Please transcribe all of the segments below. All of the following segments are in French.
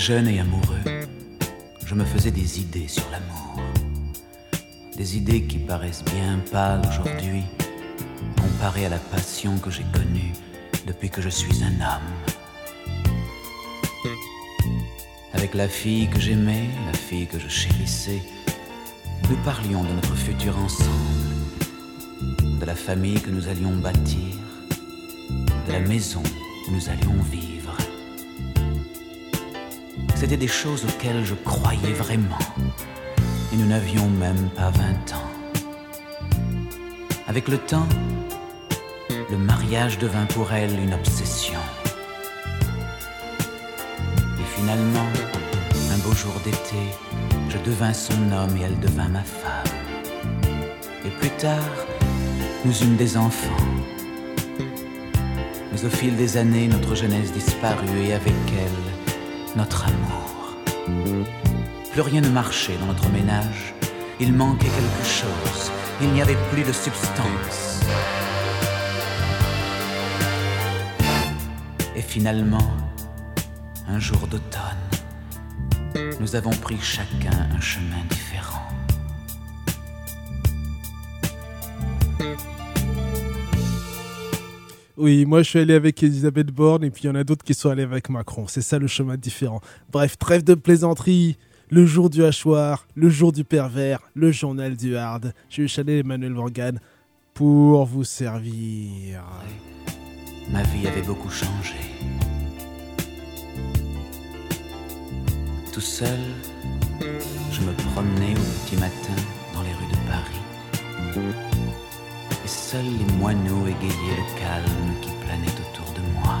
Jeune et amoureux, je me faisais des idées sur l'amour. Des idées qui paraissent bien pâles aujourd'hui, comparées à la passion que j'ai connue depuis que je suis un homme. Avec la fille que j'aimais, la fille que je chérissais, nous parlions de notre futur ensemble, de la famille que nous allions bâtir, de la maison où nous allions vivre. Des choses auxquelles je croyais vraiment, et nous n'avions même pas 20 ans. Avec le temps, le mariage devint pour elle une obsession. Et finalement, un beau jour d'été, je devins son homme et elle devint ma femme. Et plus tard, nous eûmes des enfants. Mais au fil des années, notre jeunesse disparut et avec elle, notre amour. Plus rien ne marchait dans notre ménage. Il manquait quelque chose. Il n'y avait plus de substance. Et finalement, un jour d'automne, nous avons pris chacun un chemin différent. Oui, moi je suis allé avec Elisabeth Borne et puis il y en a d'autres qui sont allés avec Macron. C'est ça le chemin différent. Bref, trêve de plaisanterie. Le jour du hachoir, le jour du pervers, le journal du hard. Je suis Chanel Emmanuel Morgan pour vous servir. Ma vie avait beaucoup changé. Tout seul, je me promenais au petit matin dans les rues de Paris. Seuls les moineaux égayaient le calme qui planait autour de moi.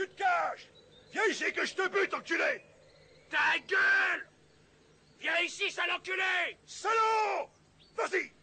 tu te caches Viens ici que je te bute, enculé Ta gueule Viens ici, sale enculé Salaud Vas-y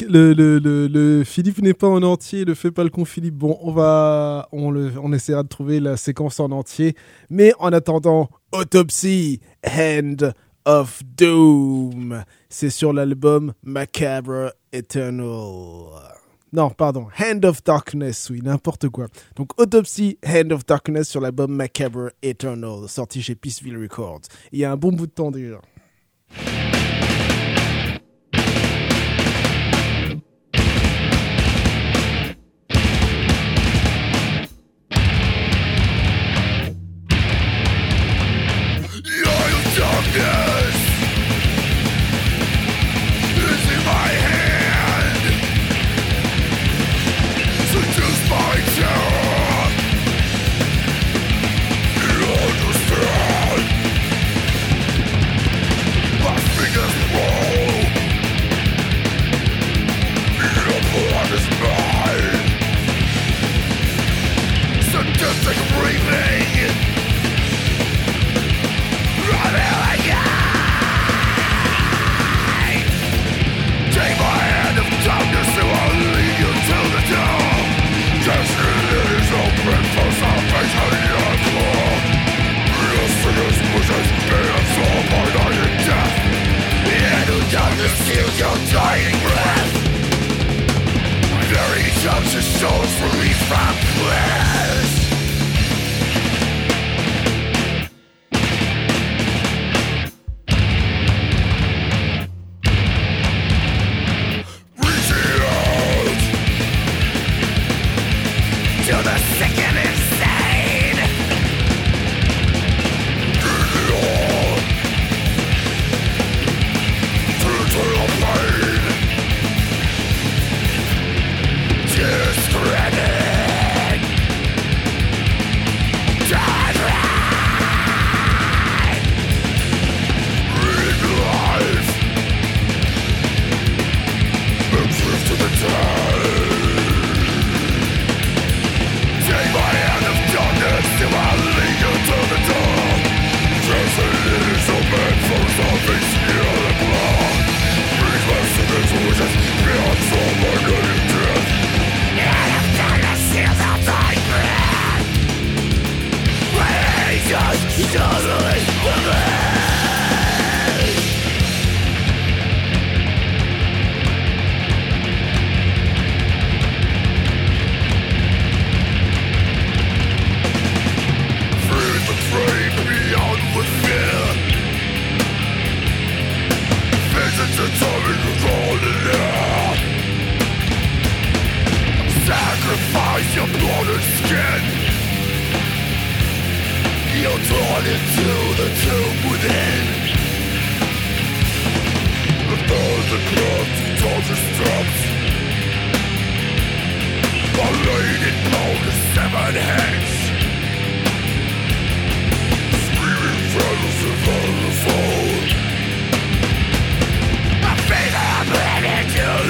Le, Philippe n'est pas en entier, le fait pas le con Philippe. Bon, on va, on, on essaiera de trouver la séquence en entier. Mais en attendant, Autopsy, Hand of Doom. C'est sur l'album Macabre Eternal. Non, pardon, Hand of Darkness, oui, n'importe quoi. Donc Autopsy, Hand of Darkness sur l'album Macabre Eternal, sorti chez Peaceville Records. Il y a un bon bout de temps déjà. again. You're drawn into the tomb within. A thousand clubs, torture straps Are laid in bound seven heads. Screaming fellows of all the fold. My feet are bleeding to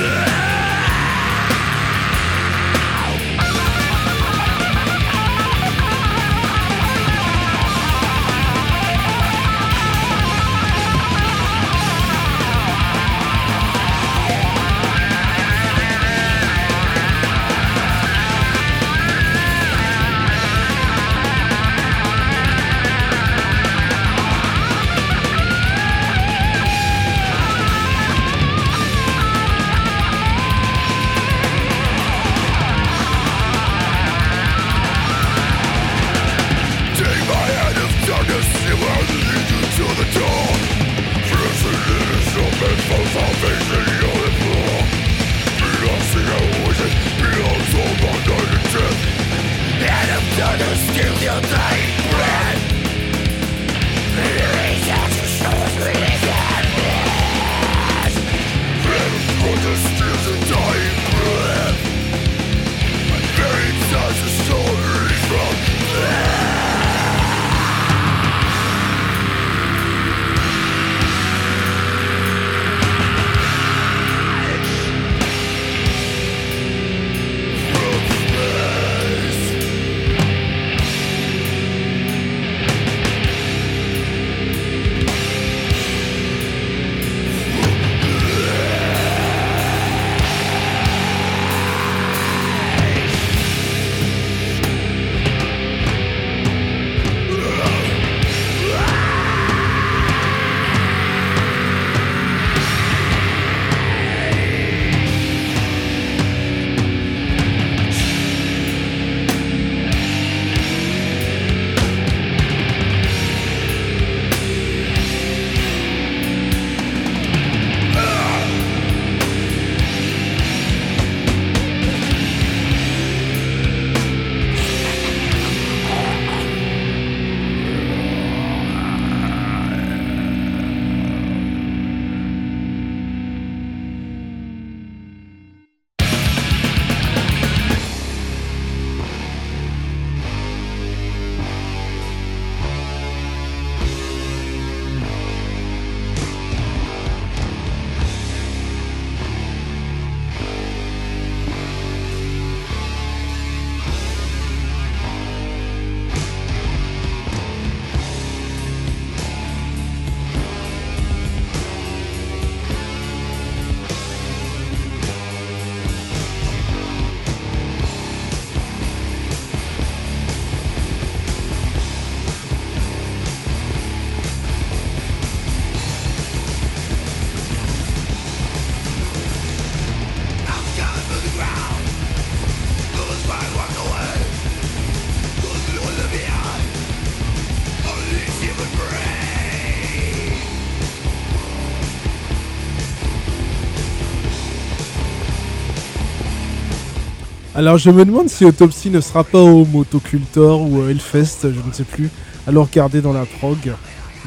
Alors je me demande si Autopsy ne sera pas au Motocultor ou au Hellfest, je ne sais plus. Alors regarder dans la prog.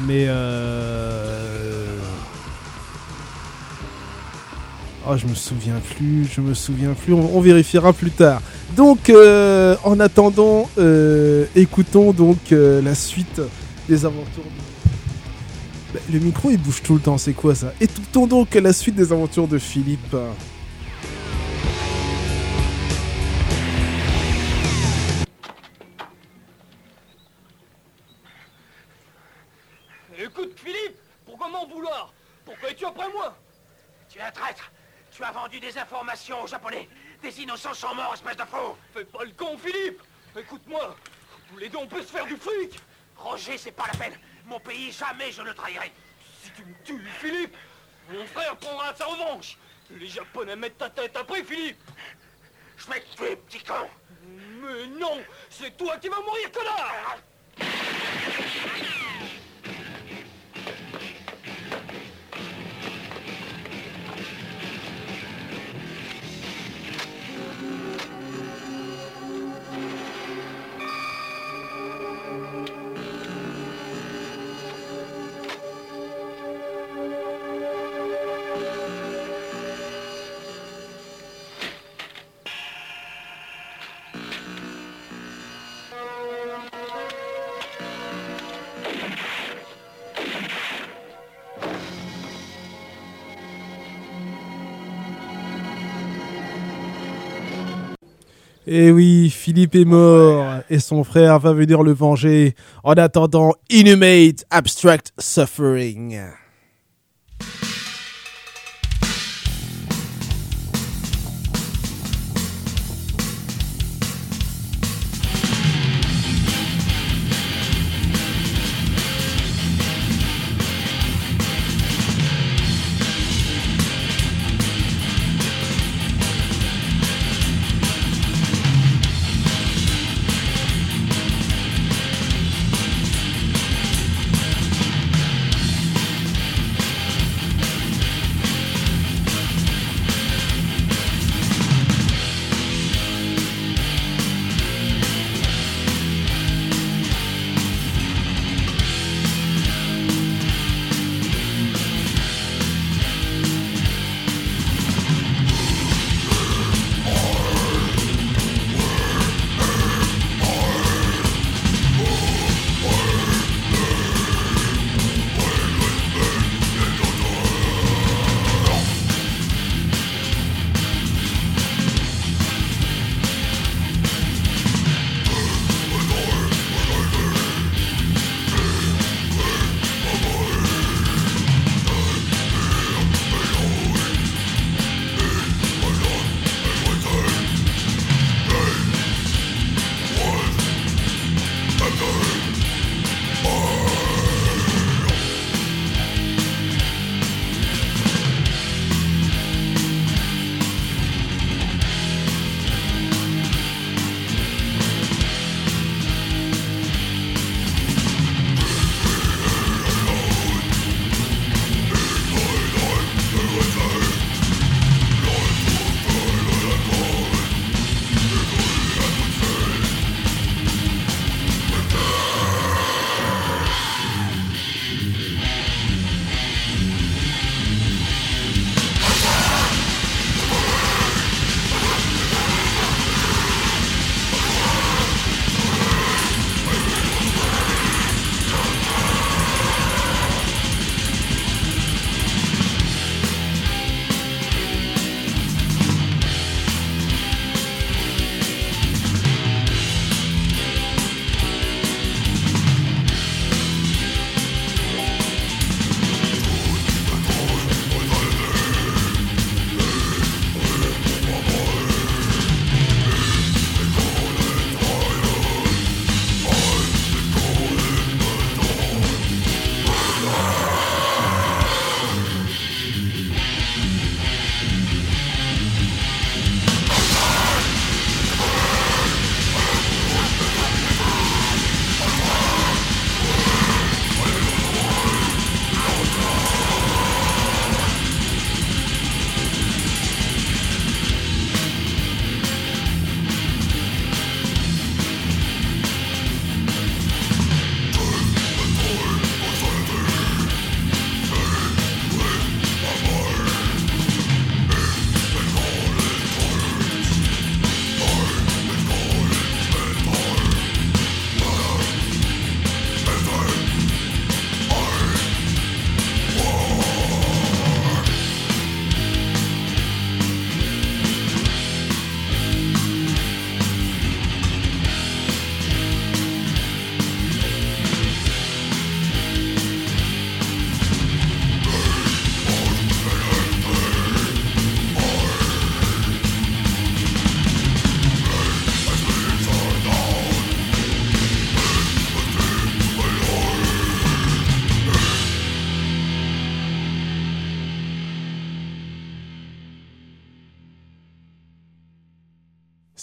Mais euh... Oh, je me souviens plus, je me souviens plus, on, on vérifiera plus tard. Donc, euh, en attendant, euh, écoutons donc euh, la suite des aventures. de- Bah, le micro il bouge tout le temps, c'est quoi ça? Écoutons donc la suite des aventures de Philippe. Vouloir Pourquoi es-tu après moi? Tu es un traître. Tu as vendu des informations aux Japonais. Des innocents sont morts, espèce de fou Fais pas le con, Philippe. Écoute-moi, tous les deux on peut se faire du fric? Roger, c'est pas la peine. Mon pays, jamais je ne trahirai. Si tu me tues, Philippe, mon frère prendra sa revanche. Les Japonais mettent ta tête après, Philippe. Je vais te tuer, petit con. Mais non C'est toi qui vas mourir, connard Et Eh oui, Philippe est mort et son frère va venir le venger en attendant Inhumate Abstract Suffering.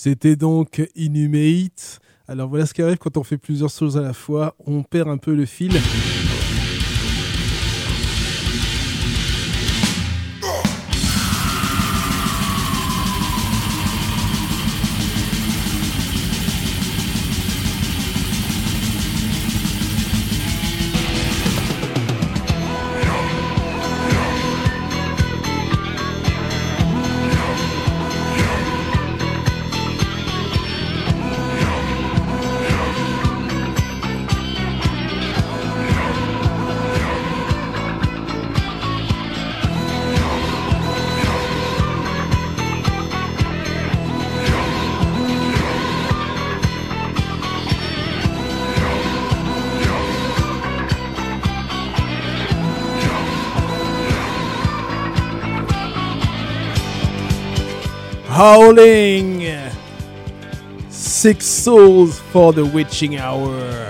C'était donc Inhumate. Alors voilà ce qui arrive quand on fait plusieurs choses à la fois, on perd un peu le fil. Howling! Six souls for the witching hour.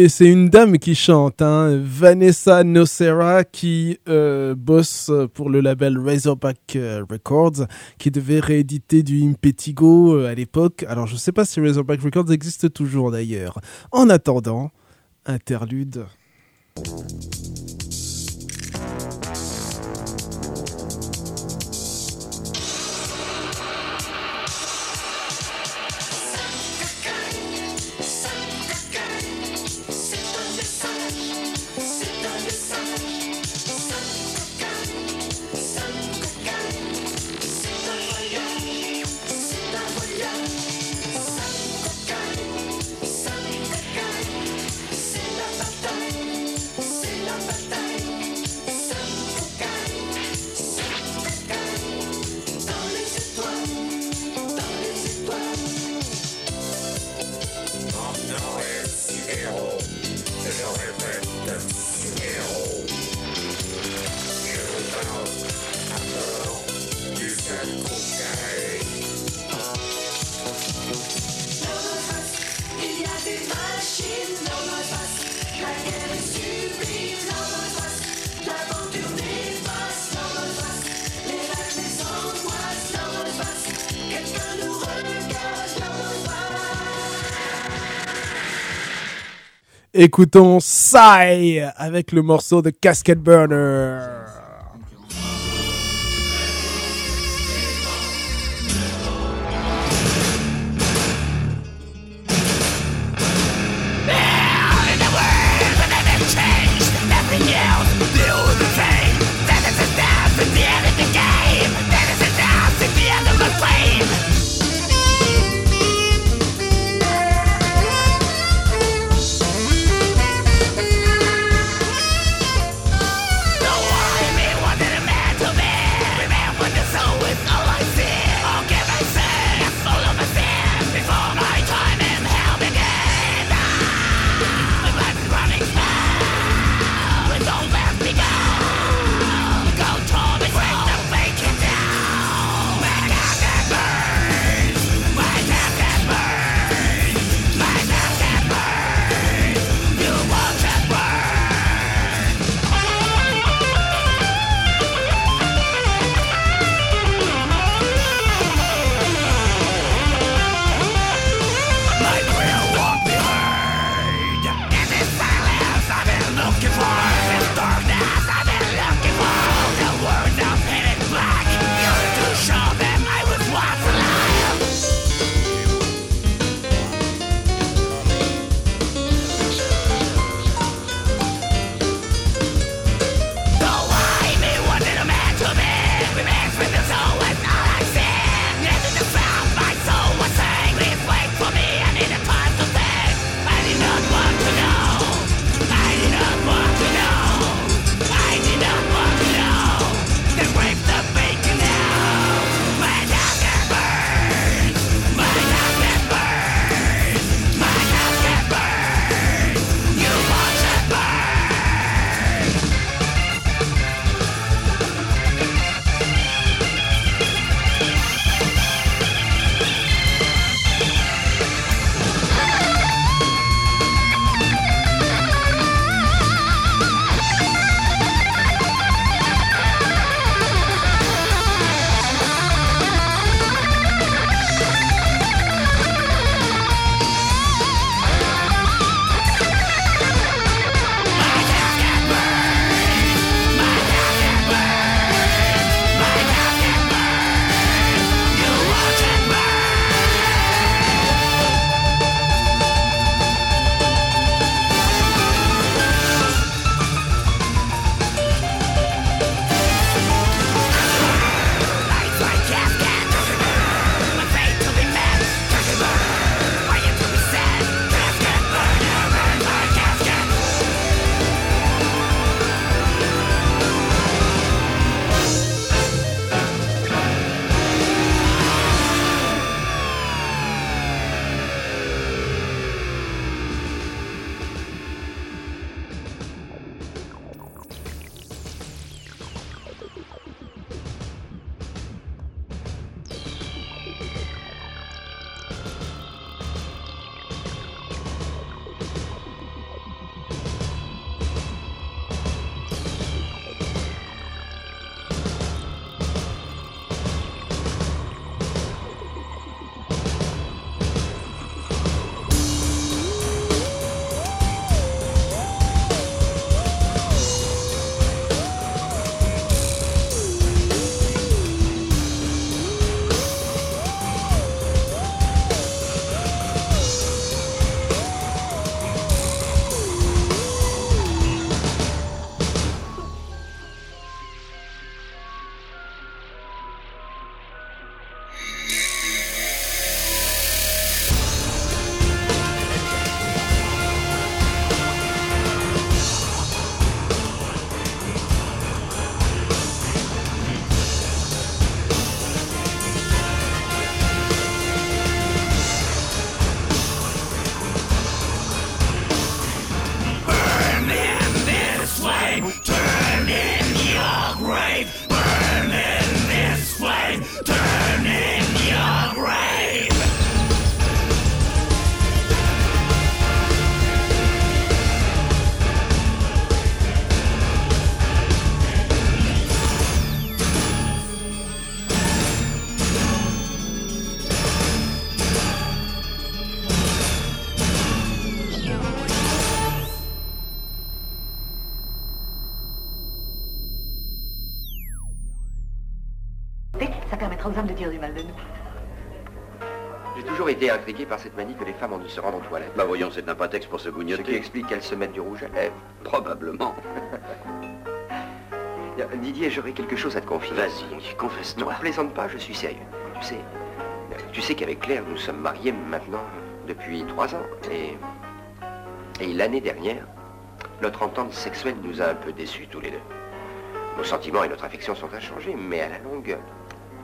Et c'est une dame qui chante, hein, Vanessa Nocera, qui euh, bosse pour le label Razorback euh, Records, qui devait rééditer du Impetigo euh, à l'époque. Alors je sais pas si Razorback Records existe toujours d'ailleurs. En attendant, interlude. Écoutons Sai avec le morceau de Casket Burner. Par cette manie que les femmes ont de se rendre aux toilettes. Bah voyons, c'est un prétexte pour se Ce qui explique qu'elles se mettent du rouge à lèvres. Probablement. Bien, Didier, j'aurais quelque chose à te confier. Vas-y, confesse-toi. plaisante pas, je suis sérieux. Tu sais, tu sais qu'avec Claire, nous sommes mariés maintenant depuis trois ans. Et, et l'année dernière, notre entente sexuelle nous a un peu déçus tous les deux. Nos sentiments et notre affection sont inchangés, mais à la longue,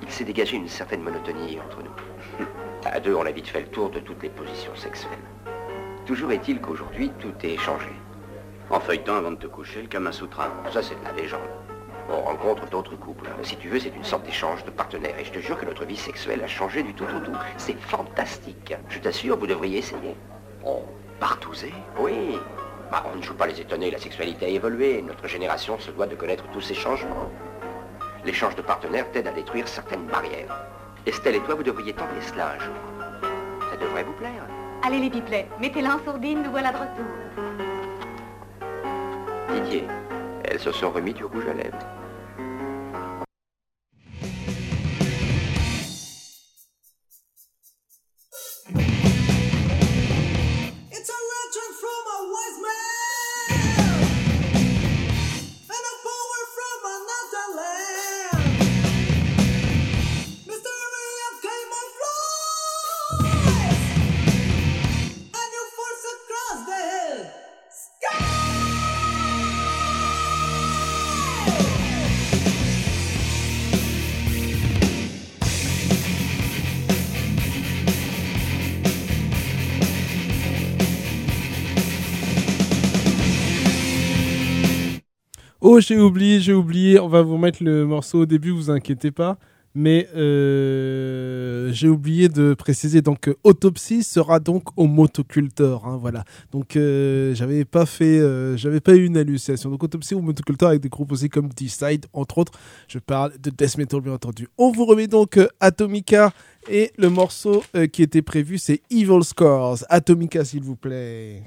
il s'est dégagé une certaine monotonie entre nous. À deux, on a vite fait le tour de toutes les positions sexuelles. Toujours est-il qu'aujourd'hui, tout est changé. En feuilletant avant de te coucher, le Kama Sutra. Ça, c'est de la légende. On rencontre d'autres couples. Si tu veux, c'est une sorte d'échange de partenaires. Et je te jure que notre vie sexuelle a changé du tout au tout. C'est fantastique. Je t'assure, vous devriez essayer. Oh, partouzer Oui. Bah, on ne joue pas les étonnés, la sexualité a évolué. Notre génération se doit de connaître tous ces changements. L'échange de partenaires t'aide à détruire certaines barrières. Estelle et toi, vous devriez tenter cela un jour. Ça devrait vous plaire. Allez les pipelets, mettez-la en sourdine, nous voilà de retour. Didier, elles se sont remis du rouge à lèvres. Oh, j'ai oublié, j'ai oublié. On va vous mettre le morceau au début, vous inquiétez pas. Mais euh, j'ai oublié de préciser donc Autopsie sera donc au Motocultor, hein, voilà. Donc euh, j'avais pas fait, euh, j'avais pas eu une hallucination. Donc Autopsie au Motocultor avec des groupes aussi comme D-Side entre autres. Je parle de death metal bien entendu. On vous remet donc Atomica et le morceau qui était prévu c'est Evil Scores. Atomica s'il vous plaît.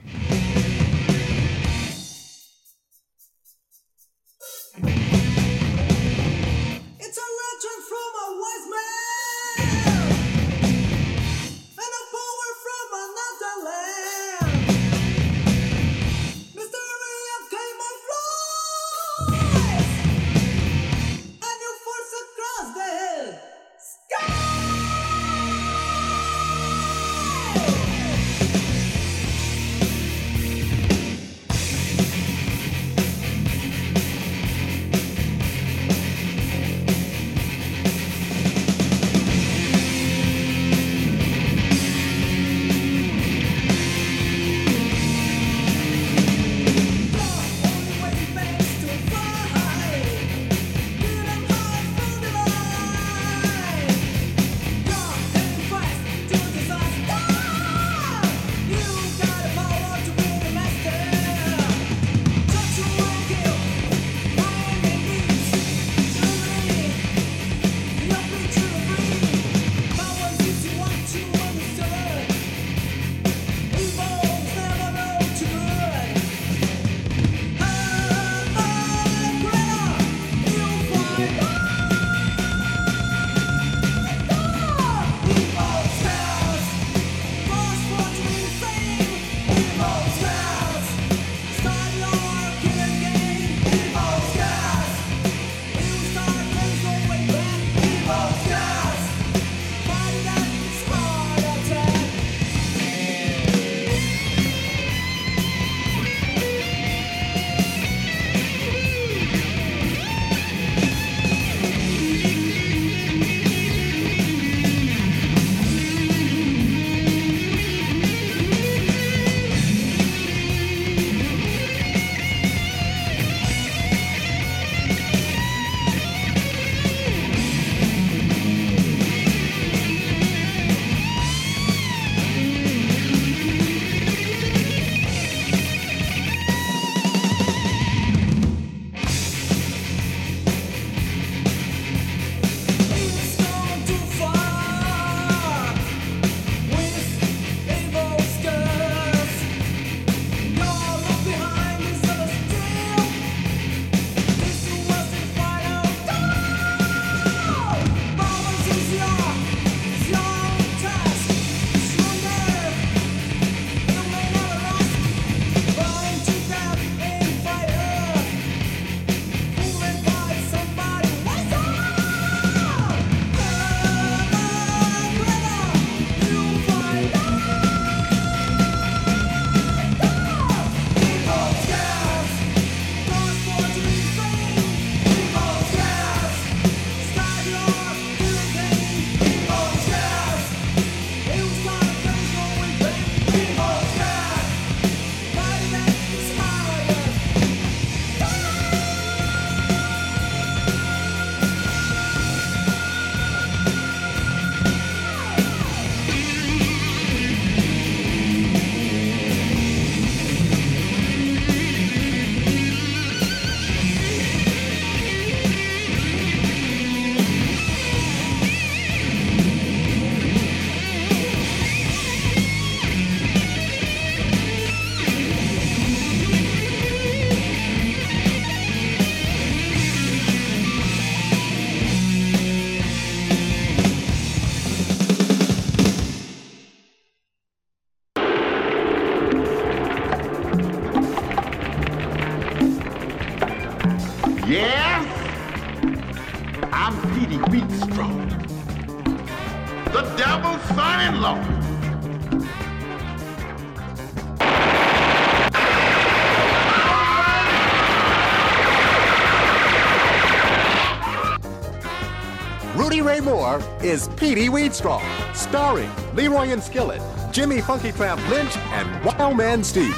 Is Petey Weedstraw, starring Leroy and Skillet, Jimmy Funky Tramp Lynch, and Wild Man Steve.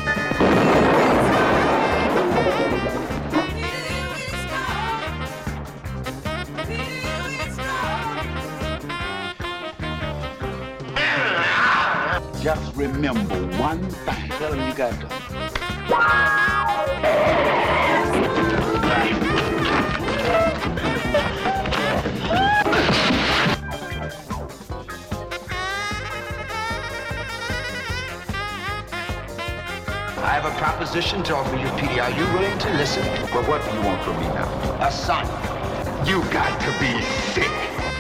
Just remember one thing. Tell him you got to. Proposition to offer you, Petey. Are you willing to listen? Well, what do you want from me now? A son. You got to be sick.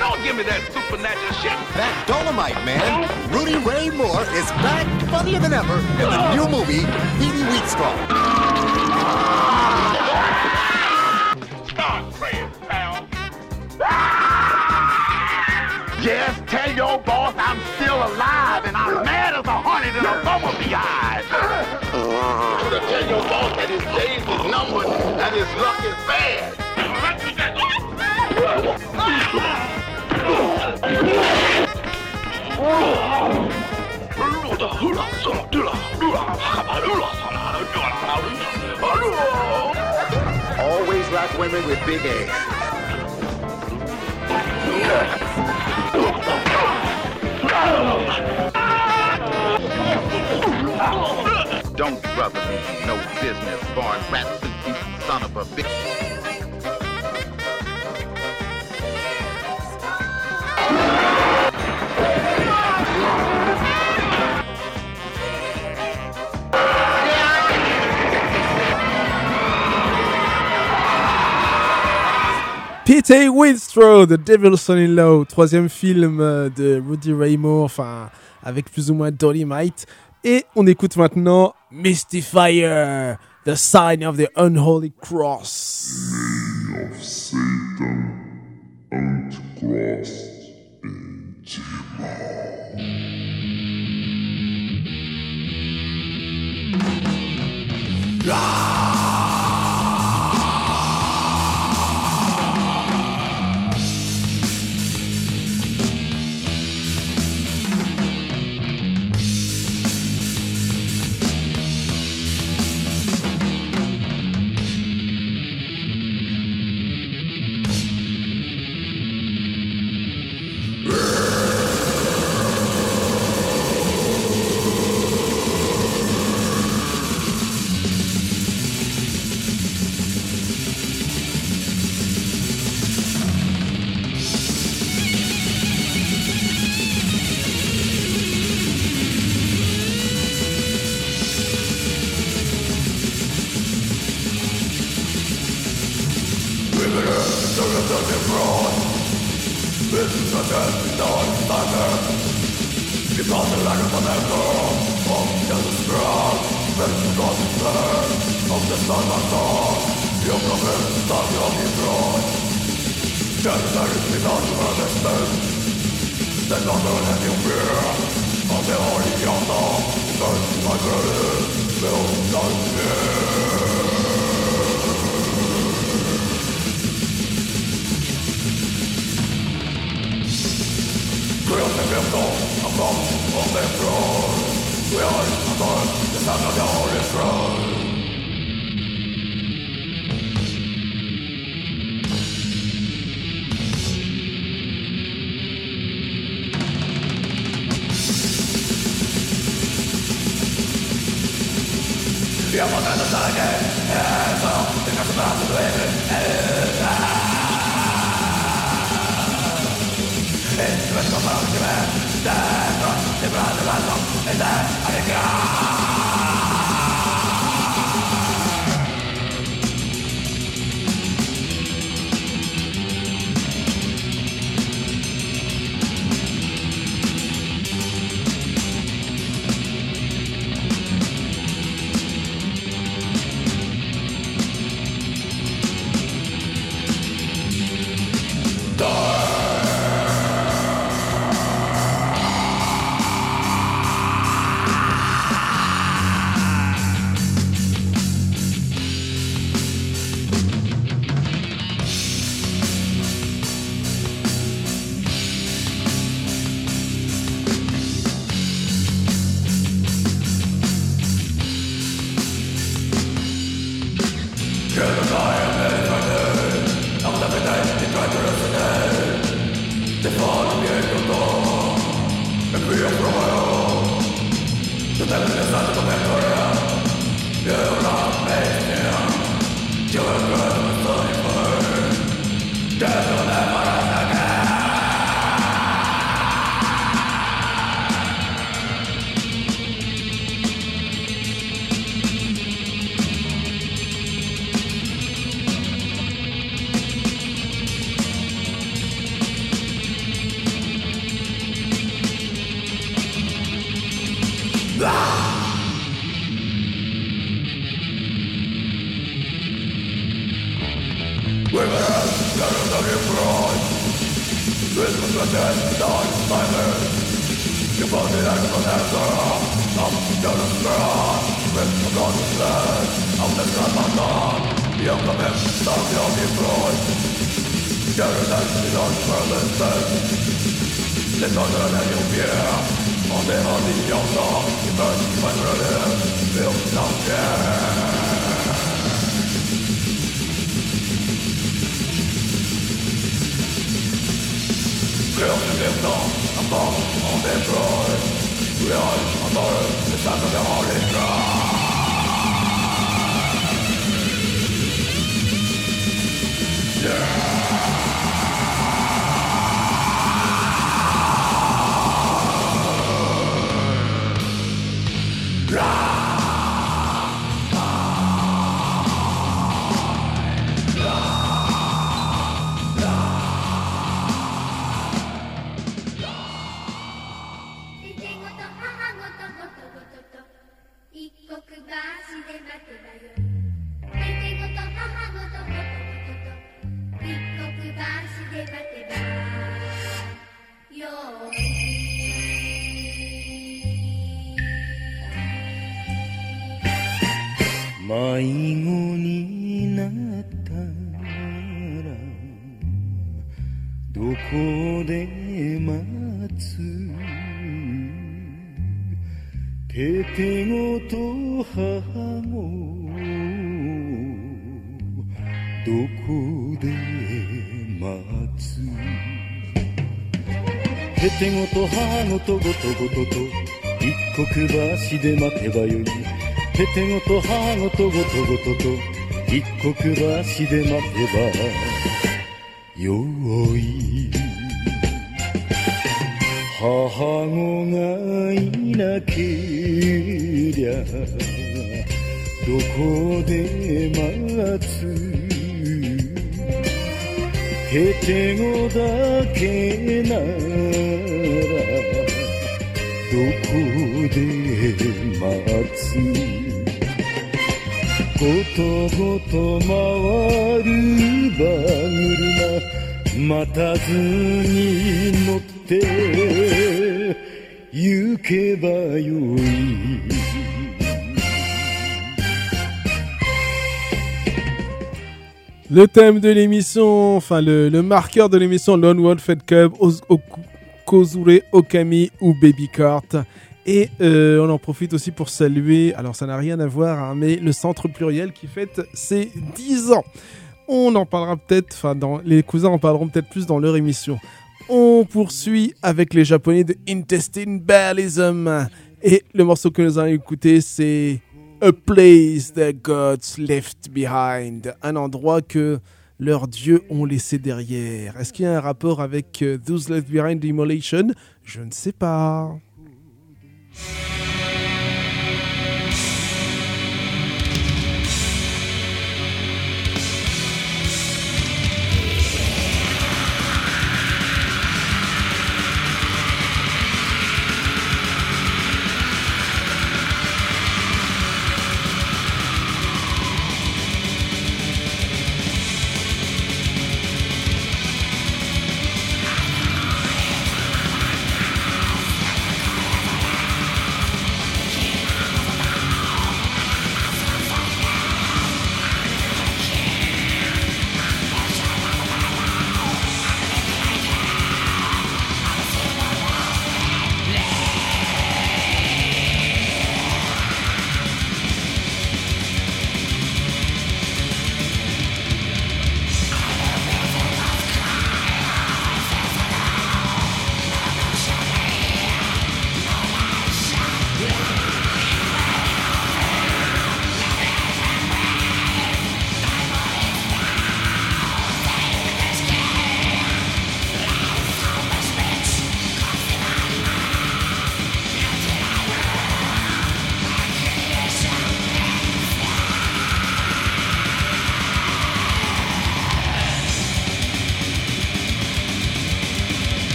Don't give me that supernatural shit. That Dolomite man, Rudy Ray Moore, is back funnier than ever in the new movie Petey Weedstraw. Start praying, pal. Yes, tell your boss I'm still alive and I'm mad as a hornet in a bumblebee eyes. Your boss that his days is numbered and his luck is bad. Always like women with big eggs. Don't brother me no son of a bitch. Peter Winstraw, The Devil's Son-in-Law, troisième film euh, de Rudy Ray Moore, enfin avec plus ou moins Dolomite. Et on écoute maintenant Mystifier, The Sign of the Unholy Cross. of Satan and crossed in Die! ごとごとごとと一刻橋で待てばよいててごと母ごとごとごとと一刻橋で待てばよい母子がいなけりゃどこで待つへてごだけなで待つごとごと回る馬車待たずに乗って行けばよい Le thème de l'émission, enfin le, le marqueur de l'émission Lone Wolf Fed Club, Oz- Oku- Kozure Okami ou Baby Cart. Et euh, on en profite aussi pour saluer, alors ça n'a rien à voir, hein, mais le centre pluriel qui fête ses 10 ans. On en parlera peut-être, enfin les cousins en parleront peut-être plus dans leur émission. On poursuit avec les japonais de Intestine Ballism. Et le morceau que nous allons écouter, c'est A Place That Gods Left Behind. Un endroit que leurs dieux ont laissé derrière. Est-ce qu'il y a un rapport avec euh, Those Left Behind Immolation Je ne sais pas.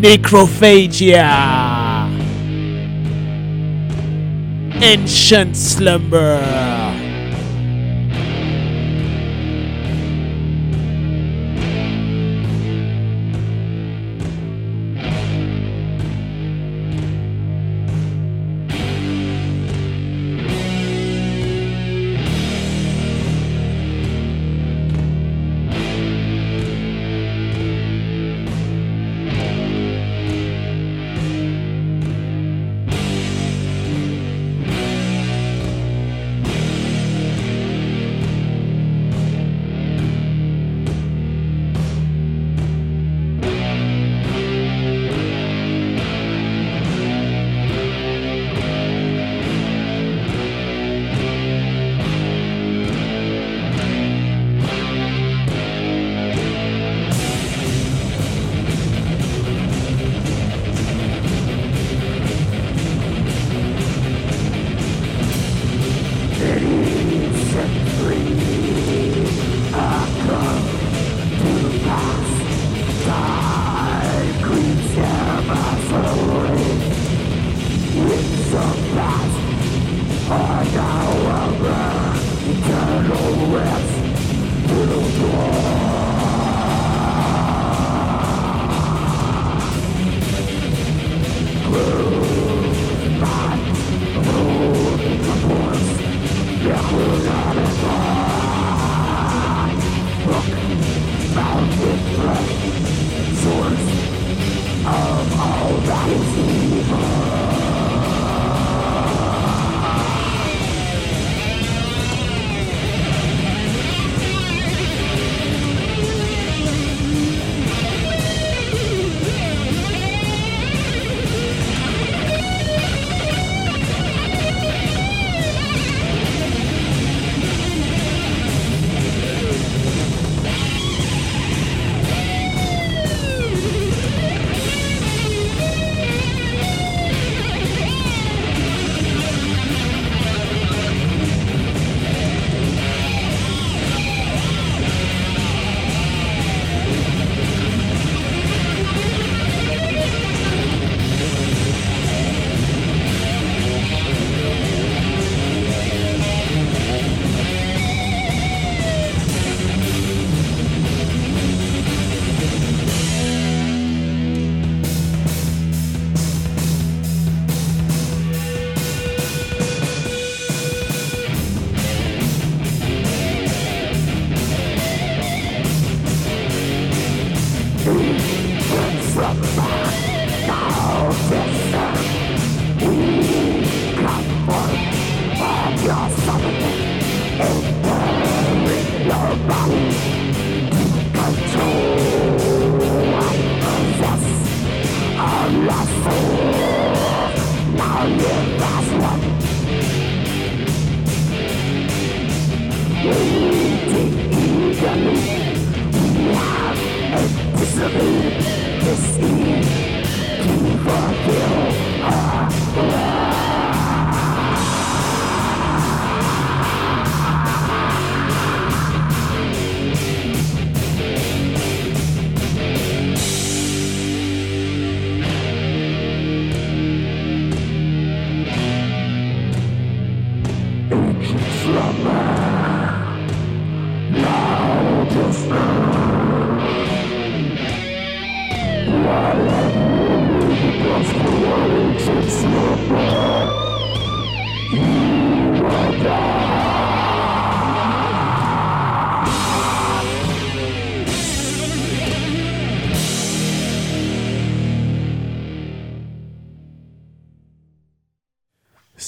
Necrophagia. Ancient slumber.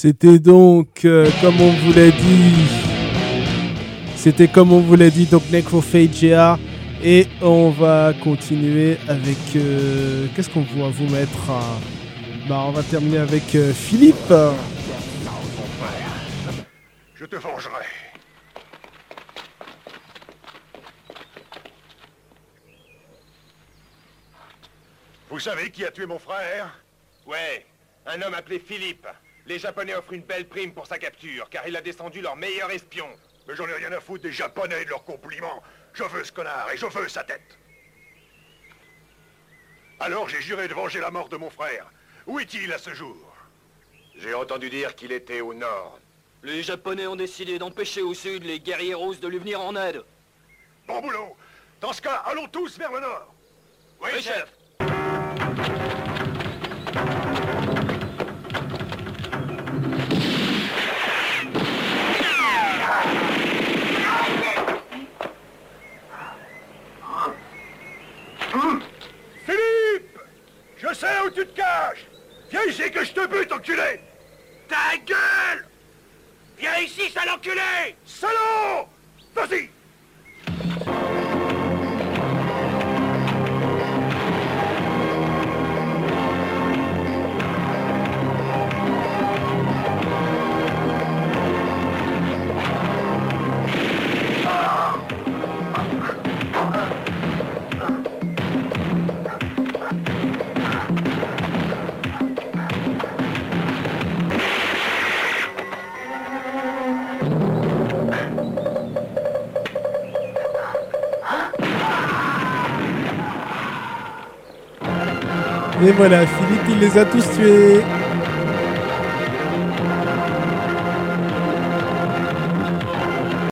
C'était donc, euh, comme on vous l'a dit, c'était comme on vous l'a dit, donc Necrophagia. Et on va continuer avec. euh, Qu'est-ce qu'on va vous mettre hein? Bah, on va terminer avec euh, Philippe. Je te vengerai. Vous savez qui a tué mon frère? Ouais, un homme appelé Philippe. Les Japonais offrent une belle prime pour sa capture, car il a descendu leur meilleur espion. Mais j'en ai rien à foutre des Japonais et de leurs compliments. Je veux ce connard et je veux sa tête. Alors j'ai juré de venger la mort de mon frère. Où est-il à ce jour? J'ai entendu dire qu'il était au nord. Les Japonais ont décidé d'empêcher au sud les guerriers roses de lui venir en aide. Bon boulot Dans ce cas, allons tous vers le nord Oui, chef. Sais où tu te caches. Viens ici que je te bute, enculé. Ta gueule. Viens ici, sale enculé. Salaud. Vas-y Et voilà, Philippe, il les a tous tués.